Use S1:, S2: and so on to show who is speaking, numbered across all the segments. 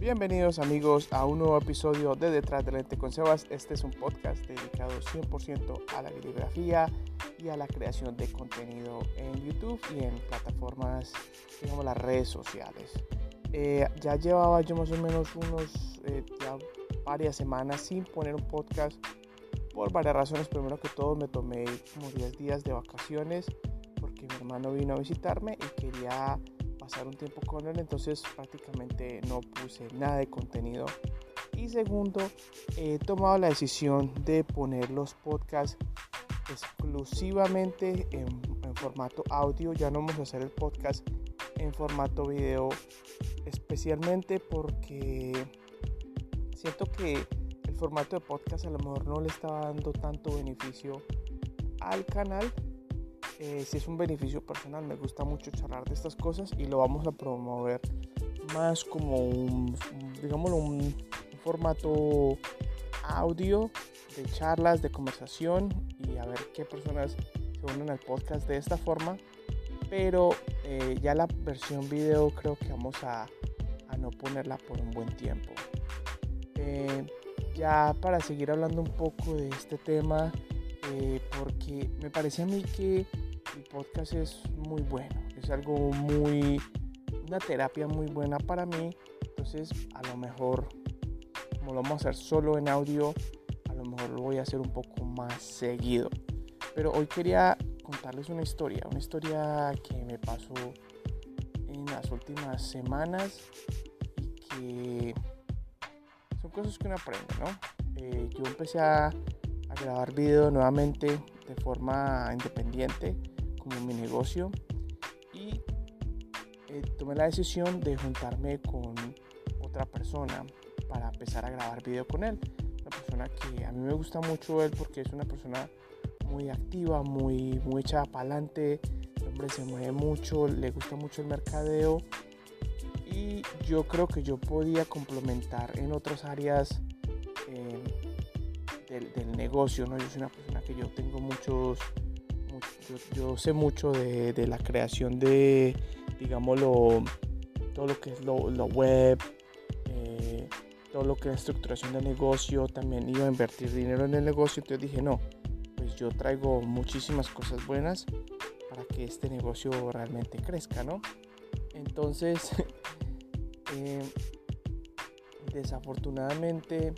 S1: Bienvenidos amigos a un nuevo episodio de Detrás del Lente con Sebas. Este es un podcast dedicado 100% a la videografía y a la creación de contenido en YouTube y en plataformas, digamos, las redes sociales. Eh, ya llevaba yo más o menos unos, eh, varias semanas sin poner un podcast por varias razones. Primero que todo me tomé como 10 días de vacaciones porque mi hermano vino a visitarme y quería pasar un tiempo con él, entonces prácticamente no puse nada de contenido. Y segundo, he tomado la decisión de poner los podcasts exclusivamente en, en, formato audio. Ya no vamos a hacer el podcast en formato video, especialmente porque siento que el formato de podcast a lo mejor no le estaba dando tanto beneficio al canal eh, si es un beneficio personal, me gusta mucho charlar de estas cosas y lo vamos a promover más como un, digámoslo, un, formato audio de charlas, de conversación y a ver qué personas se unen al podcast de esta forma. Pero eh, ya la versión video creo que vamos a, a no ponerla por un buen tiempo. Eh, ya para seguir hablando un poco de este tema, porque me parece a mí que podcast es muy bueno, es algo muy, una terapia muy buena para mí. Entonces, a lo mejor, como lo vamos a hacer solo en audio, a lo mejor lo voy a hacer un poco más seguido. Pero hoy quería contarles una historia, una historia que me pasó en las últimas semanas y que son cosas que uno aprende, ¿no? Eh, yo empecé a, a grabar video nuevamente de forma independiente como mi negocio y eh, tomé la decisión de juntarme con otra persona para empezar a grabar video con él. Una persona que a mí me gusta mucho él porque es una persona muy activa, muy, muy echada para adelante. El hombre se mueve mucho, le gusta mucho el mercadeo y yo creo que yo podía complementar en otras áreas eh, del, del, negocio. ¿no? Yo soy una persona que yo tengo muchos yo, sé mucho de, la creación de, digámoslo, todo lo que es lo, web, eh, todo lo que es estructuración de negocio, también iba a invertir dinero en el negocio, entonces dije, no, pues yo traigo muchísimas cosas buenas para que este negocio realmente crezca, ¿no? Entonces, eh, desafortunadamente,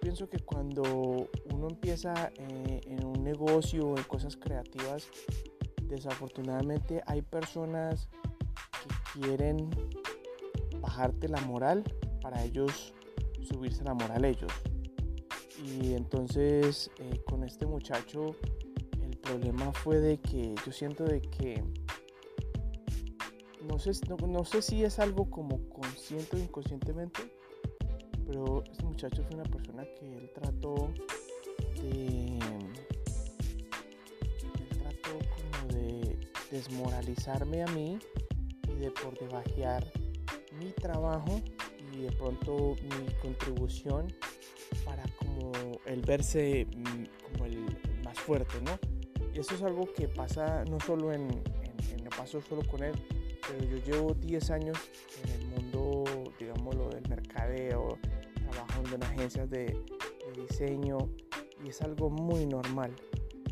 S1: pienso que cuando uno empieza eh, en un negocio o en cosas creativas, desafortunadamente hay personas que quieren bajarte la moral para ellos subirse la moral ellos. Y entonces eh, con este muchacho el problema fue de que yo siento de que no sé, no sé si es algo como consciente o inconscientemente, pero este muchacho fue una persona que él trató de él trató como de desmoralizarme a mí y de por debajear mi trabajo y de pronto mi contribución para como el verse mm, como el más fuerte, ¿no? Y eso es algo que pasa no solo en, en, no pasó solo con él, pero yo llevo 10 años en el mundo, digámoslo, del mercadeo, trabajando en agencias de, diseño y es algo muy normal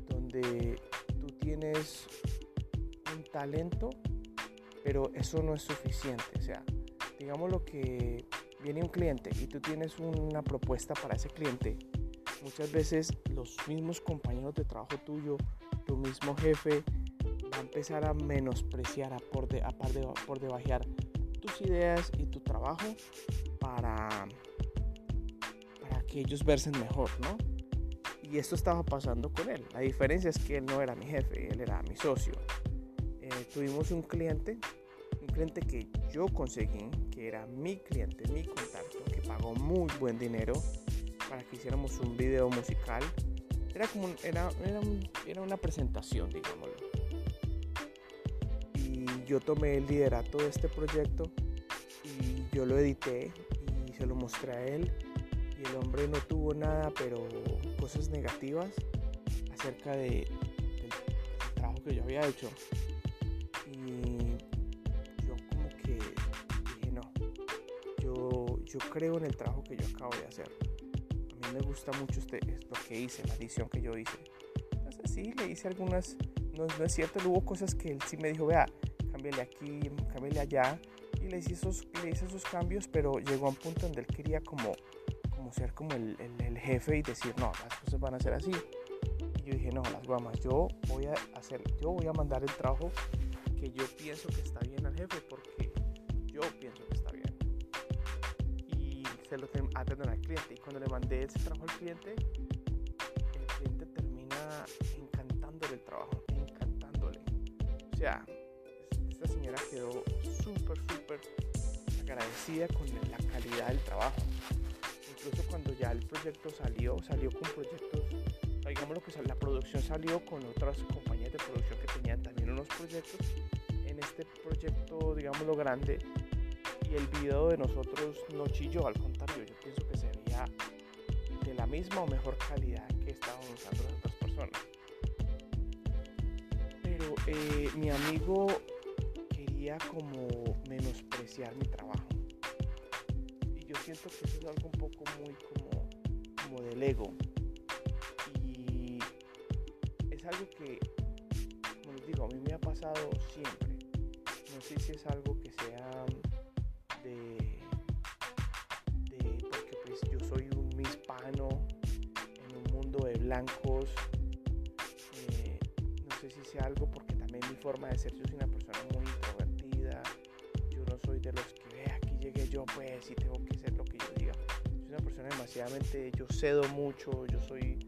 S1: donde tú tienes un talento pero eso no es suficiente. O sea digamos lo que viene un cliente y tú tienes una propuesta para ese cliente muchas veces los mismos compañeros de trabajo tuyo tu mismo jefe va a empezar a menospreciar a por, de, a par de, por debajear tus ideas y tu trabajo para que ellos versen mejor, ¿no? Y esto estaba pasando con él. La diferencia es que él no era mi jefe, él era mi socio. Eh, tuvimos un cliente, un cliente que yo conseguí, que era mi cliente, mi contacto, que pagó muy buen dinero para que hiciéramos un video musical. Era como era, era, era una presentación, digámoslo. Y yo tomé el liderato de este proyecto y yo lo edité y se lo mostré a él y el hombre no tuvo nada, pero cosas negativas acerca de, del, trabajo que yo había hecho. Y yo como que dije, no, yo creo en el trabajo que yo acabo de hacer. A mí me gusta mucho este, lo que hice, la edición que yo hice. Entonces sí, le hice algunas, no, no es cierto, hubo cosas que él sí me dijo, vea, cámbiale aquí, cámbiale allá. Y le hice, esos, le hice esos cambios, pero llegó a un punto donde él quería como, ser como el jefe y decir, no, las cosas van a ser así. Y yo dije, no, las guamas, yo voy a hacer, yo voy a mandar el trabajo que yo pienso que está bien al jefe porque yo pienso que está bien. Y se lo ah, perdón, al cliente. Y cuando le mandé ese trabajo al cliente, el cliente termina encantándole el trabajo, encantándole. O sea, esta señora quedó súper, súper agradecida con la calidad del trabajo. Incluso cuando ya el proyecto salió, salió con proyectos, digamos lo que la producción salió con otras compañías de producción que tenían también unos proyectos. En este proyecto, digámoslo grande, y el video de nosotros no chilló, al contrario, yo pienso que sería de la misma o mejor calidad que estaban usando otras personas. Pero eh, mi amigo quería como menospreciar mi trabajo. Siento que es algo un poco muy como, como del ego. Y es algo que, como les digo, a mí me ha pasado siempre. No sé si es algo que sea de, de porque pues yo soy un hispano en un mundo de blancos. Eh, no sé si sea algo porque también mi forma de ser, yo soy una persona muy introvertida. Yo pues y tengo que hacer lo que yo diga. Soy una persona demasiadamente, yo cedo mucho, yo soy,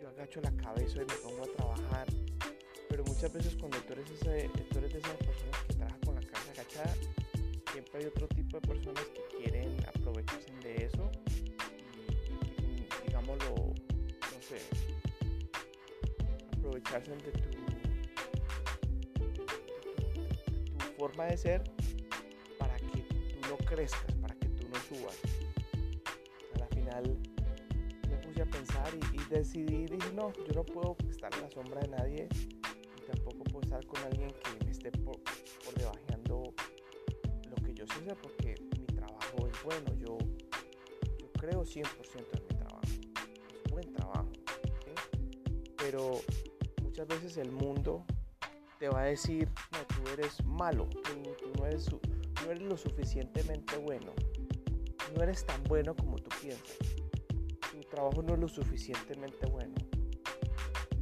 S1: yo, agacho la cabeza y me pongo a trabajar. Pero muchas veces cuando tú eres, ese, de esas personas que trabajan con la cabeza agachada, siempre hay otro tipo de personas que quieren aprovecharse de eso digámoslo, no sé, aprovecharse de tu, forma de ser crezcas, para que tú no subas. A la final me puse a pensar y, y decidí, dije, no, yo no puedo estar en la sombra de nadie y tampoco puedo estar con alguien que me esté por, por debajeando yo sé porque mi trabajo es bueno, yo, yo creo 100% en mi trabajo, es buen trabajo, pero muchas veces el mundo te va a decir, no, tú eres malo, tú, no, eres, no eres lo suficientemente bueno, no eres tan bueno como tú piensas, tu trabajo no es lo suficientemente bueno.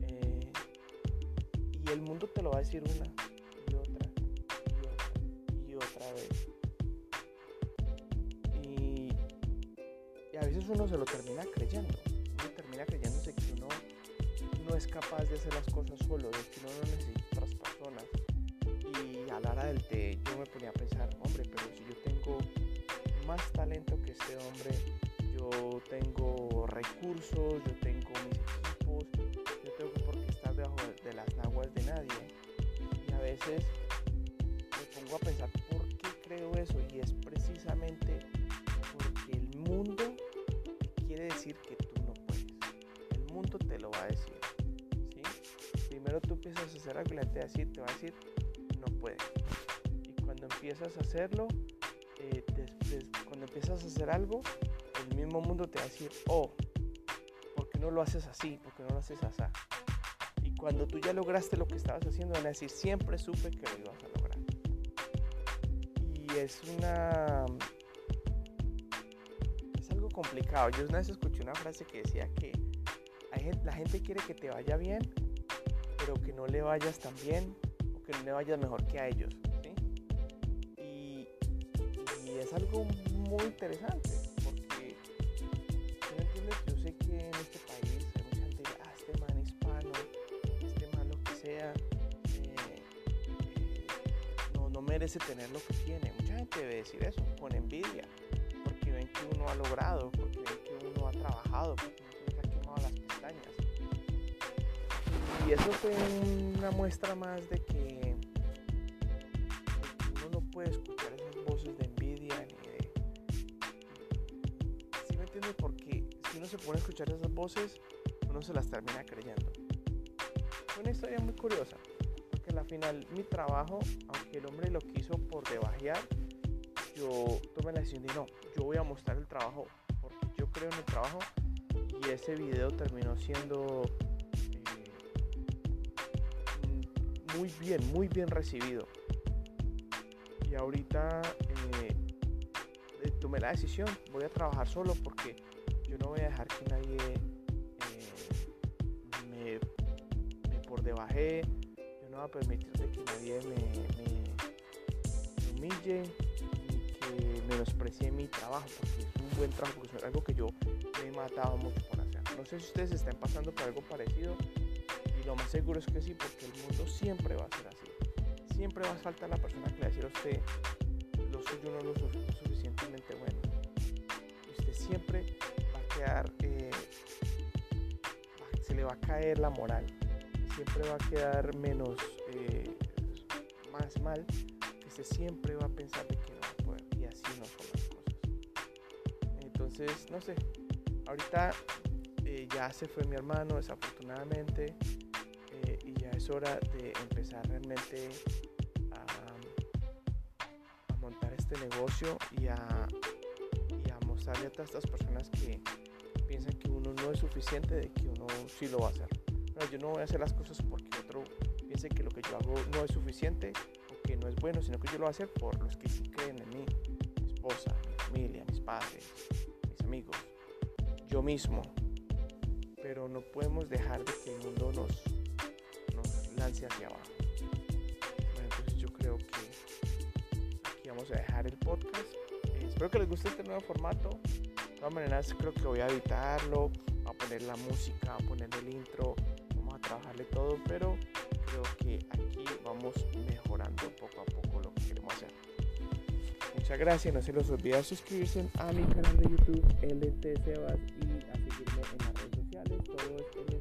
S1: Eh, y el mundo te lo va a decir una y otra y otra y otra vez. a veces uno se lo termina creyendo. Uno termina creyéndose que uno no es capaz de hacer las cosas solo, de que uno no necesita otras personas. Y a la hora del té yo me ponía a pensar, hombre, pero si yo tengo más talento que este hombre, yo tengo recursos, yo tengo mis equipos, yo tengo por qué estar debajo de las naguas de nadie. Y a veces me pongo a pensar por qué creo eso y es precisamente porque el mundo decir que tú no puedes. El mundo te lo va a decir. Primero tú empiezas a hacer algo y la gente te va a decir, no puedes. Y cuando empiezas a hacerlo, eh, cuando empiezas a hacer algo, el mismo mundo te va a decir, oh, ¿por qué no lo haces así? ¿Por qué no lo haces así? Y cuando tú ya lograste lo que estabas haciendo, van a decir, siempre supe que lo ibas a lograr. Y es una complicado. Yo una vez escuché una frase que decía que la gente quiere que te vaya bien, pero que no le vayas tan bien que no le vayas mejor que a ellos. Y, es algo muy interesante porque, ¿me entiendes? Yo sé que en este país hay mucha gente que ah, este man hispano, este man lo que sea, eh, no, no merece tener lo que tiene. Mucha gente debe decir eso, con envidia que uno ha logrado, porque ven que uno ha trabajado, porque uno se ha quemado las pestañas. Y eso fue una muestra más de que, escuchar esas voces de envidia ni de... ¿Sí me entiendes? Porque si uno se pone a escuchar esas voces, uno se las termina creyendo. Una historia muy curiosa, porque al final mi trabajo, aunque el hombre lo quiso por debajear, yo tomé la decisión de no, yo voy a mostrar el trabajo porque yo creo en el trabajo y ese video terminó siendo eh, muy bien, muy bien recibido. Y ahorita eh, eh, tomé la decisión, voy a trabajar solo porque yo no voy a dejar que nadie me, me, por debaje, yo no voy a permitir que nadie me, humille que menosprecie mi trabajo, porque es un buen trabajo, porque es algo que yo me he matado mucho por hacer. No sé si ustedes están pasando por algo parecido, y lo más seguro es que sí, porque el mundo siempre va a ser así. Siempre va a faltar la persona que le va a decir a usted, lo suyo no lo suficientemente bueno. Y usted siempre va a quedar, eh, se le va a caer la moral, siempre va a quedar menos, eh, más mal, usted siempre va a pensar de que Entonces, no sé, ahorita eh, ya se fue mi hermano, desafortunadamente, y ya es hora de empezar realmente este negocio y a, mostrarle a todas estas personas que piensan que uno no es suficiente, de que uno sí lo va a hacer. yo no voy a hacer las cosas porque otro piense que lo que yo hago no es suficiente o que no es bueno, sino que yo lo voy a hacer por los que sí creen en mí, mi esposa, mi familia, mis padres, amigos, yo mismo. Pero no podemos dejar de que el mundo nos lance hacia abajo. Vamos a dejar el podcast. Eh, espero que les guste este nuevo formato. De todas maneras, creo que voy a editarlo, a poner la música, a poner el intro, vamos a trabajarle todo, pero creo que aquí vamos mejorando poco a poco lo que queremos hacer. Muchas gracias, no se los olvide suscribirse a mi canal de YouTube LT Sebas y a seguirme en las redes sociales, todo es.